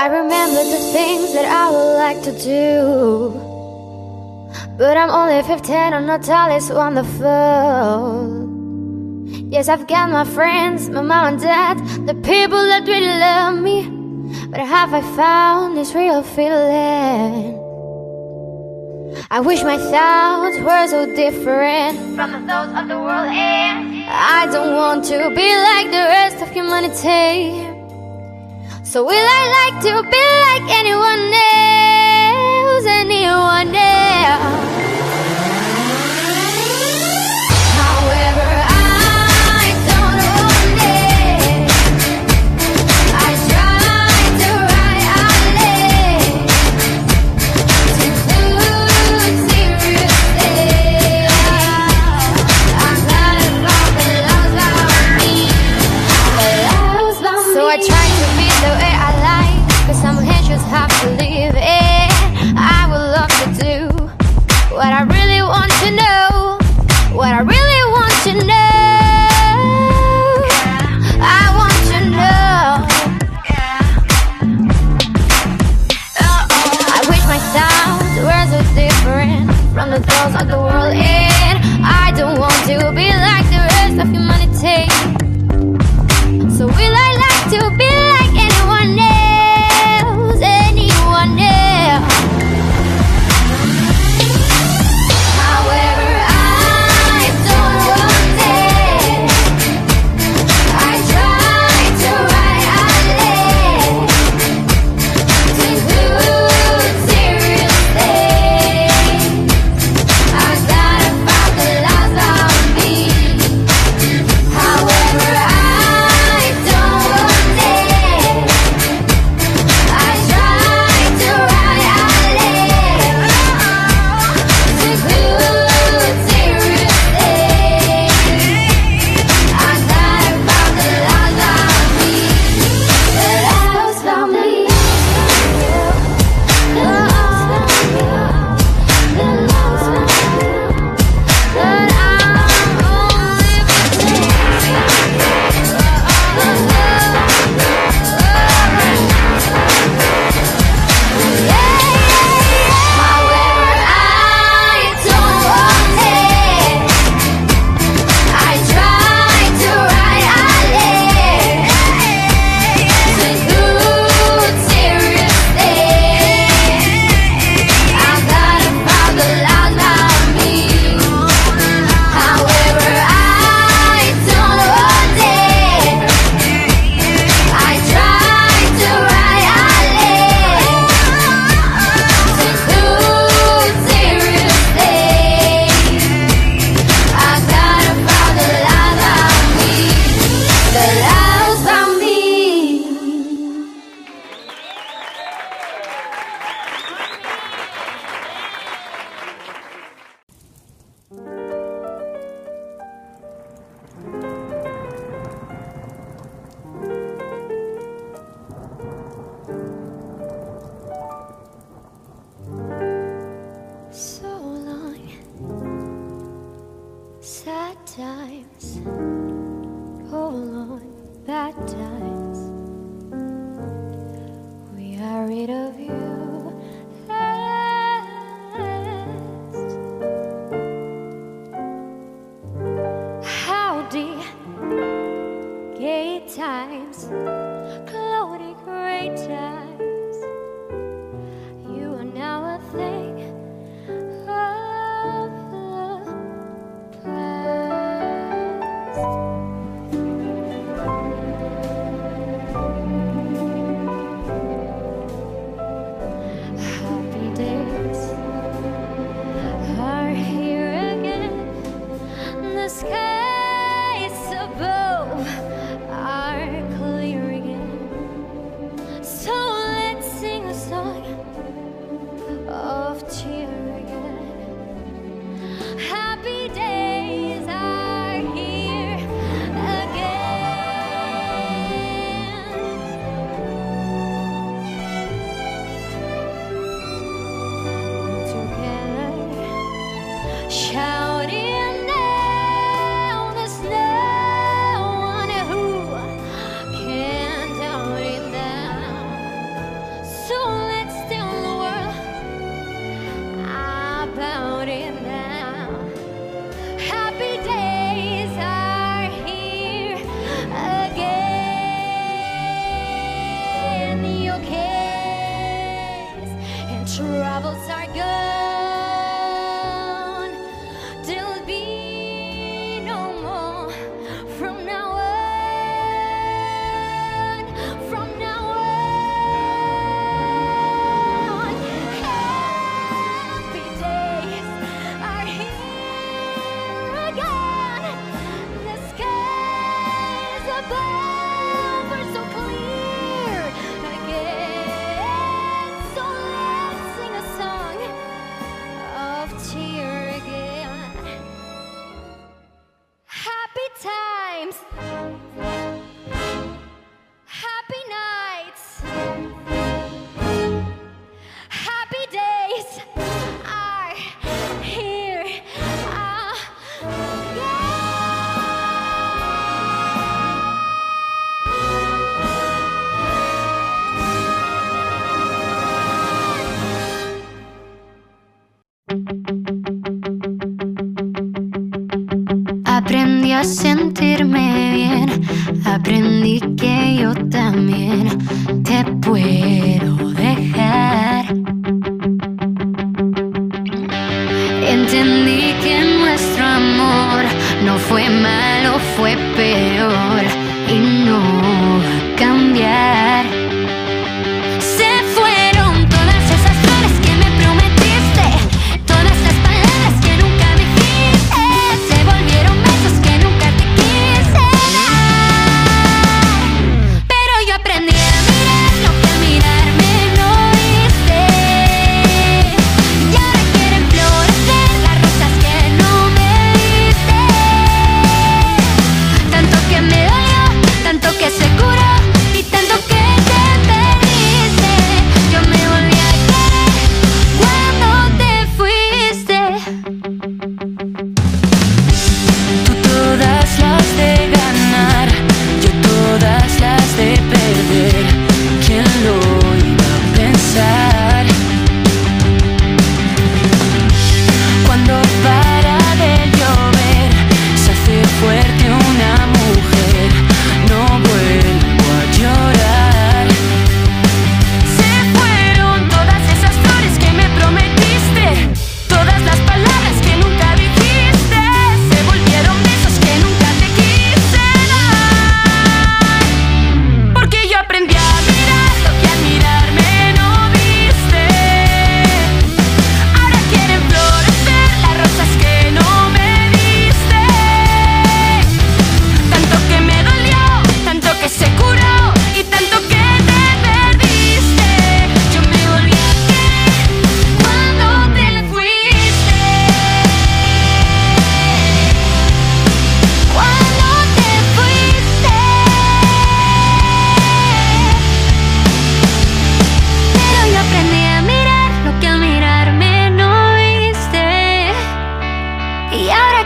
I remember the things that I would like to do. But I'm only 15 and not all is wonderful Yes, I've got my friends, my mom and dad The people that really love me. But have I found this real feeling? I wish my thoughts were so different From the thoughts of the world and I don't want to be like the rest of humanity. So will I like to be like anyone else, anyone else?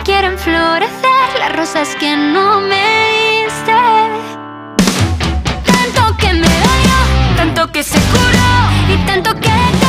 quieren florecer las rosas que no me diste. Tanto que me dolió, tanto que se curó y tanto que te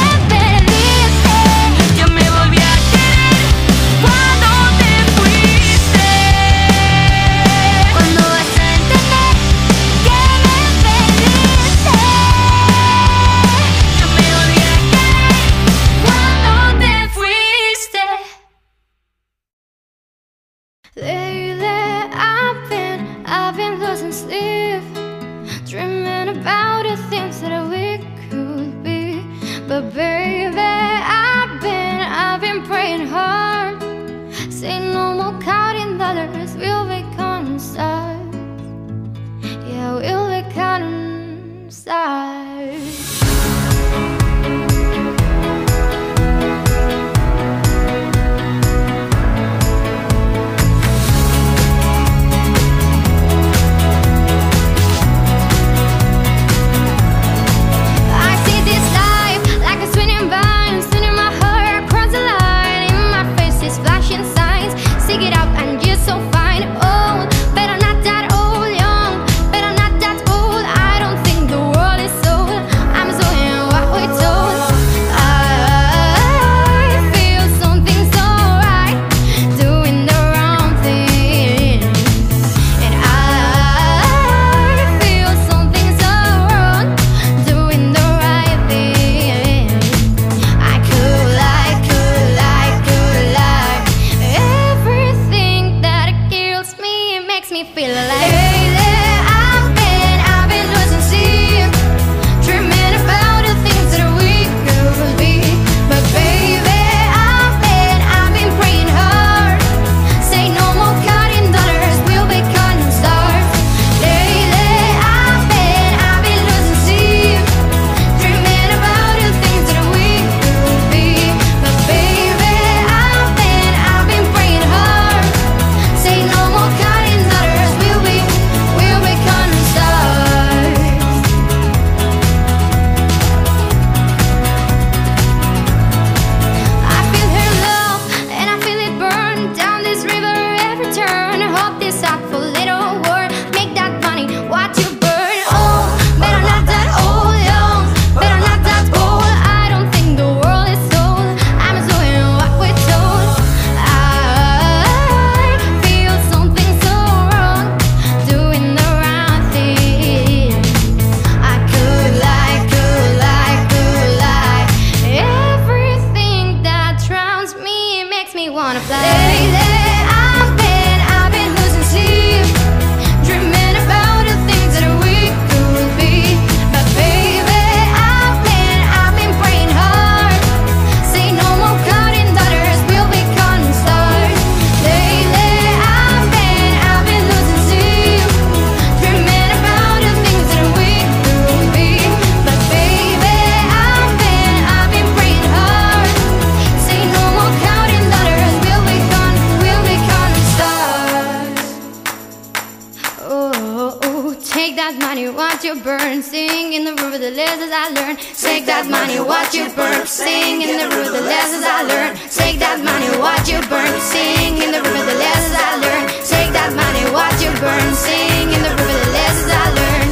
what you burn. Sing in the room of the lessons I learned. Take that money, what you burn. Sing in the room of the lessons I learned. Take that money, what you burn. Sing in the room of the lessons I learned. Take that money, what you burn. Sing in the room of the lessons I learned.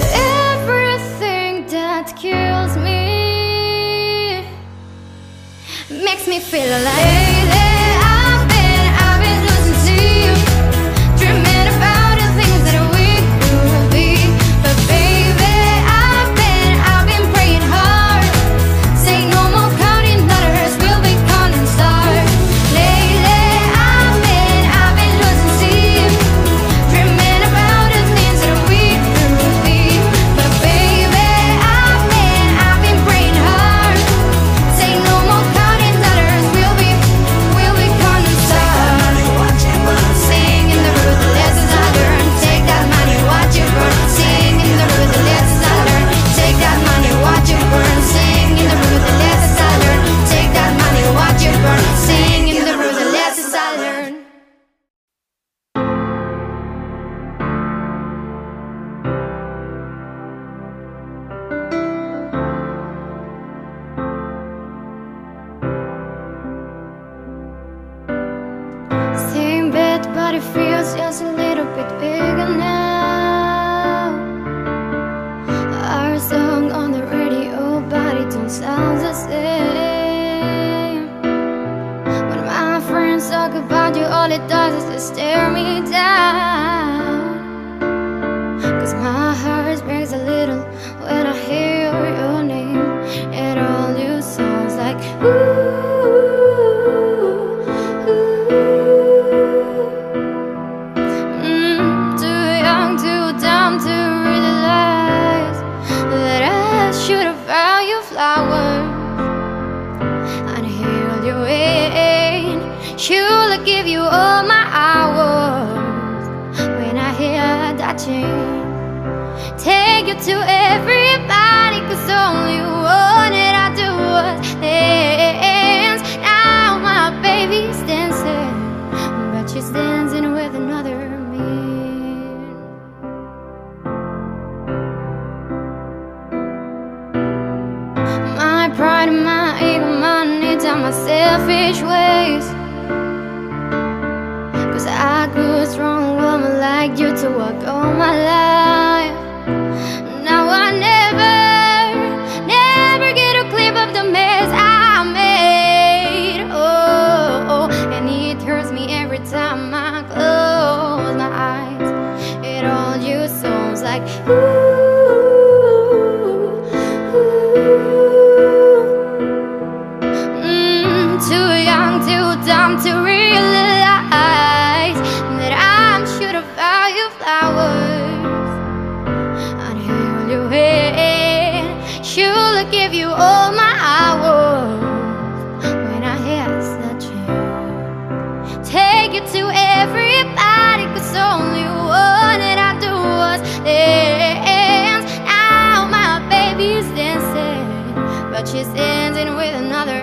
Everything that kills me makes me feel alive. stuck about you, all it does is just tear me down. my selfish ways. Cause I grew strong, woman like you to walk all my life. thank you to everybody Cause only one that I do was dance. Now my baby's dancing But she's dancing with another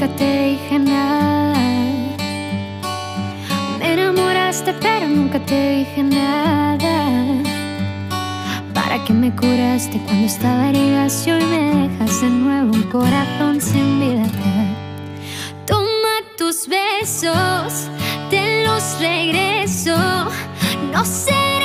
nunca te dije nada. Me enamoraste pero nunca te dije nada. ¿Para qué me curaste cuando estaba herida y hoy me dejas de nuevo un corazón sin vida? Toma tus besos, te los regreso. No será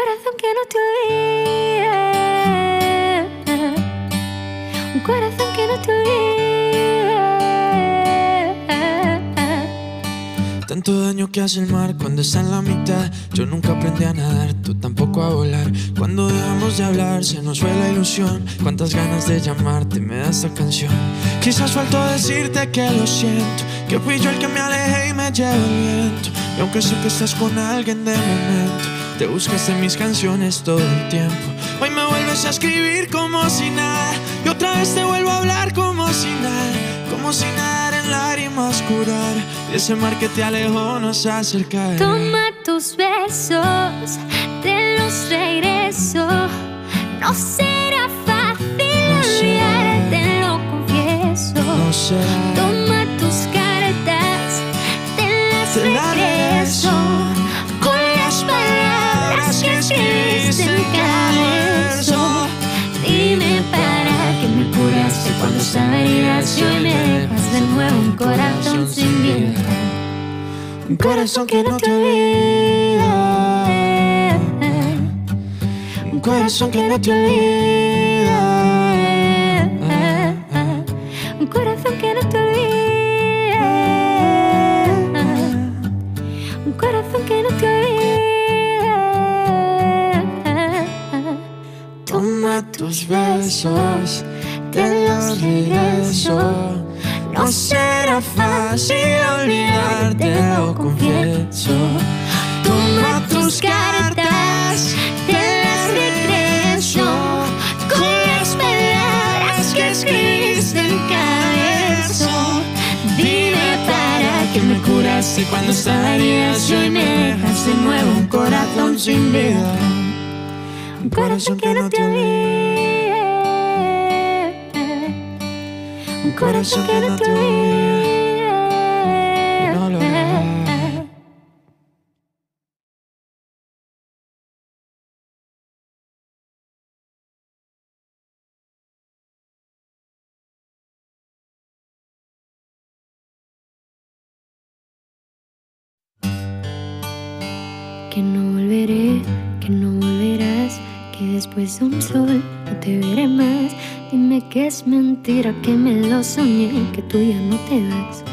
corazón que no te olvida. Un corazón que no te olvida. Tanto daño que hace el mar cuando está en la mitad. Yo nunca aprendí a nadar, tú tampoco a volar. Cuando dejamos de hablar, se nos fue la ilusión. Cuántas ganas de llamarte me da esta canción. Quizás faltó decirte que lo siento. Que fui yo el que me alejé y me llevo el viento. Y aunque sé que estás con alguien de momento, te buscas en mis canciones todo el tiempo. Hoy me vuelves a escribir como si nada. Y otra vez te vuelvo a hablar como si nada. Como si nadar en lágrimas curar. Y ese mar que te alejó nos acerca. Toma tus besos, te los regreso. No será fácil No será. olvidarte, lo confieso. No será. Cuando herida y dejas de nuevo un corazón sin vida. Un corazón que no te olvida. Un corazón que no te olvida. Un corazón que no te olvida. Un corazón que no te olvida. Toma tus besos, te los regreso. No será fácil olvidarte, lo confieso. Toma tus cartas, te las regreso. Con las palabras que escribiste en cada verso. Dime para qué me curaste cuando estaba herida y me dejas de nuevo un corazón sin vida. Un corazón que no te olvide. Corazón que no te olvide. No lo hará. Que no volveré, que no volverás, que después de un sol no te veré más. Dime que es mentira, que me lo soñé, que tú ya no te vas.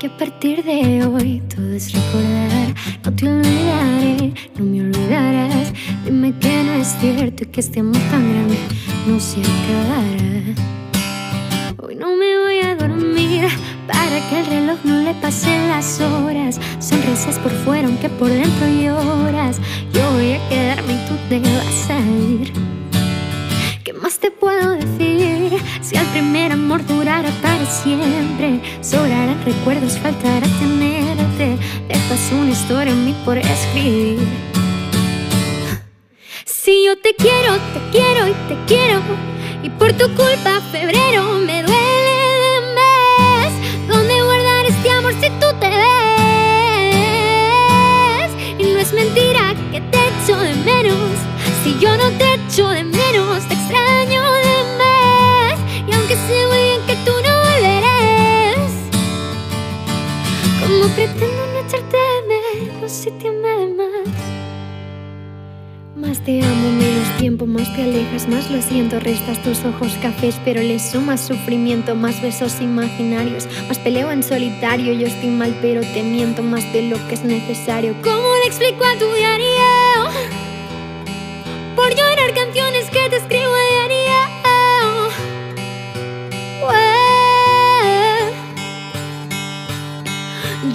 Que a partir de hoy todo es recordar, no te olvidaré, no me olvidarás. Dime que no es cierto y que este amor tan grande no se acabará. Hoy no me voy a dormir para que el reloj no le pasen las horas. Sonrisas por fuera aunque por dentro lloras. Yo voy a quedarme y tú te vas a ir. ¿Qué más te puedo decir? Si el primer amor durara para siempre, sobrarán recuerdos, faltará tenerte. Dejas una historia en mí por escribir. Si yo te quiero, te quiero y te quiero. Y por tu culpa febrero me duele de más. ¿Dónde guardar este amor si tú te ves? Y no es mentira que te echo de menos. Si yo no te echo de menos, te extraño te amo, menos tiempo, más te alejas, más lo siento, restas tus ojos cafés, pero le sumas sufrimiento, más besos imaginarios, más peleo en solitario, yo estoy mal, pero te miento más de lo que es necesario. ¿Cómo le explico a tu diario?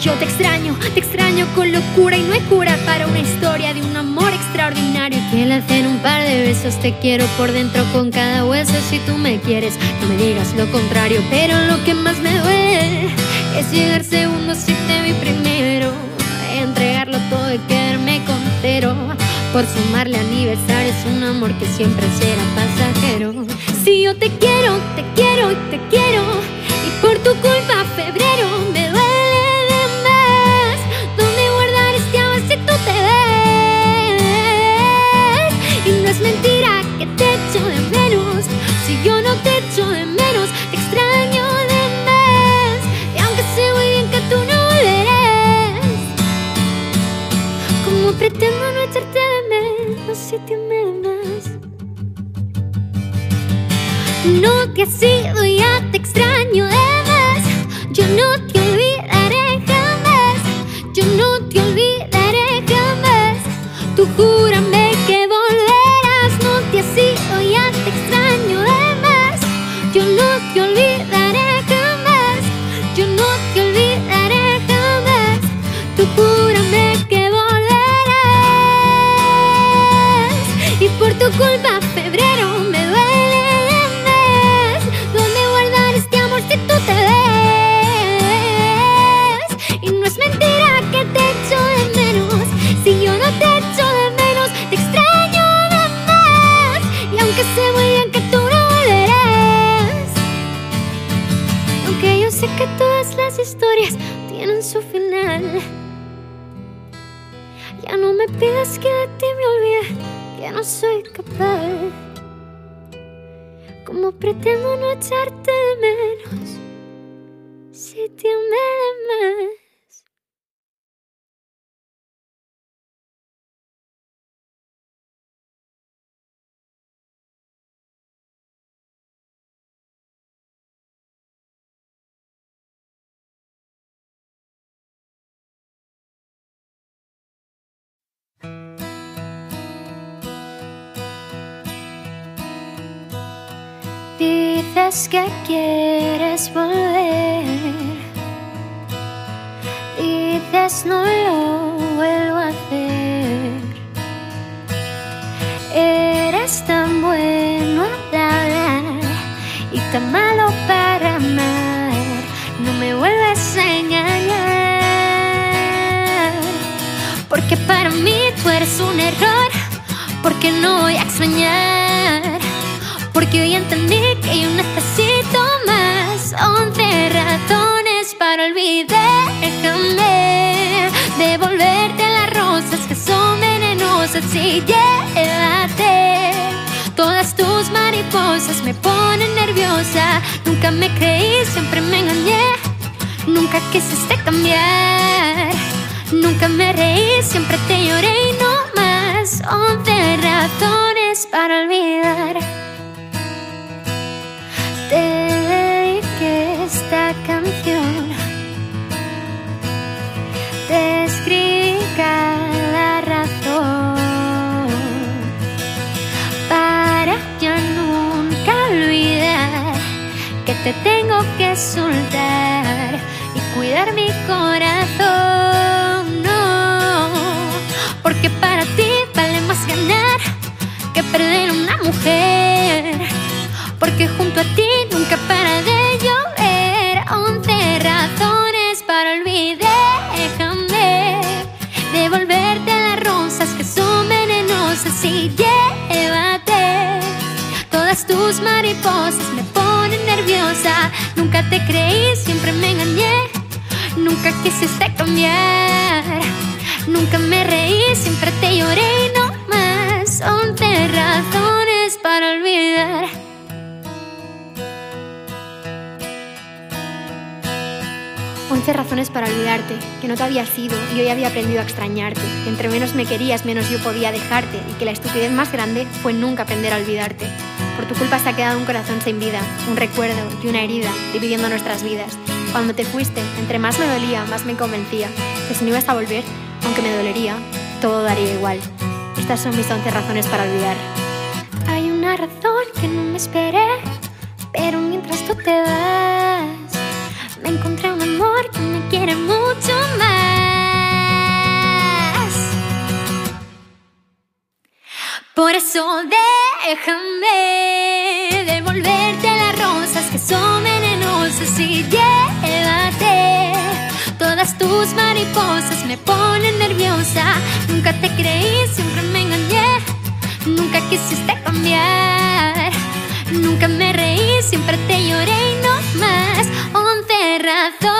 Yo te extraño, te extraño con locura y no hay cura para una historia de un amor extraordinario que le hacen un par de besos. Te quiero por dentro con cada hueso si tú me quieres, no me digas lo contrario. Pero lo que más me duele es llegar segundo si te vi primero, entregarlo todo y quedarme con cero. Por sumarle aniversario es un amor que siempre será pasajero. Si yo te quiero, te quiero y te quiero, y por tu culpa febrero que te echo de menos, si yo no te echo de menos, te extraño de más. Y aunque sé muy bien que tú no volverás, como pretendo no echarte de menos si te amé más? No te has ido, no soy capaz. Como pretendo no echarte menos, si te amé más. Dices que quieres volver. Dices no lo vuelvo a hacer. Eres tan bueno de hablar y tan malo para amar. No me vuelves a engañar. Porque para mí tú eres un error. Porque no voy a extrañar. Porque hoy entendí que yo necesito más. Once razones para olvidarme Devolverte las rosas que son venenosas. Y llévate Todas tus mariposas. Me ponen nerviosa. Nunca me creí, siempre me engañé. Nunca quisiste cambiar. Nunca me reí, siempre te lloré y no más. Once razones para olvidar te tengo que soltar y cuidar mi corazón. No, porque para ti vale más ganar que perder una mujer. Porque junto a ti nunca para de llover Once razones para olvidarme Devolverte las rosas que son venenosas Y llévate Todas tus mariposas me Nunca te creí, siempre me engañé. Nunca quisiste cambiar. Nunca me reí, siempre te lloré y no más. Once razones para olvidar Once razones para olvidarte, que no te había sido y hoy había aprendido a extrañarte, que entre menos me querías, menos yo podía dejarte y que la estupidez más grande fue nunca aprender a olvidarte. Por tu culpa se ha quedado un corazón sin vida, un recuerdo y una herida dividiendo nuestras vidas. Cuando te fuiste, entre más me dolía, más me convencía que si no ibas a volver, aunque me dolería, todo daría igual. Estas son mis once razones para olvidar. Hay una razón que no me esperé, pero mientras tú te vas, eso déjame devolverte las rosas que son venenosas y llévate todas tus mariposas me ponen nerviosa nunca te creí siempre me engañé nunca quisiste cambiar nunca me reí siempre te lloré y no más oh, once razones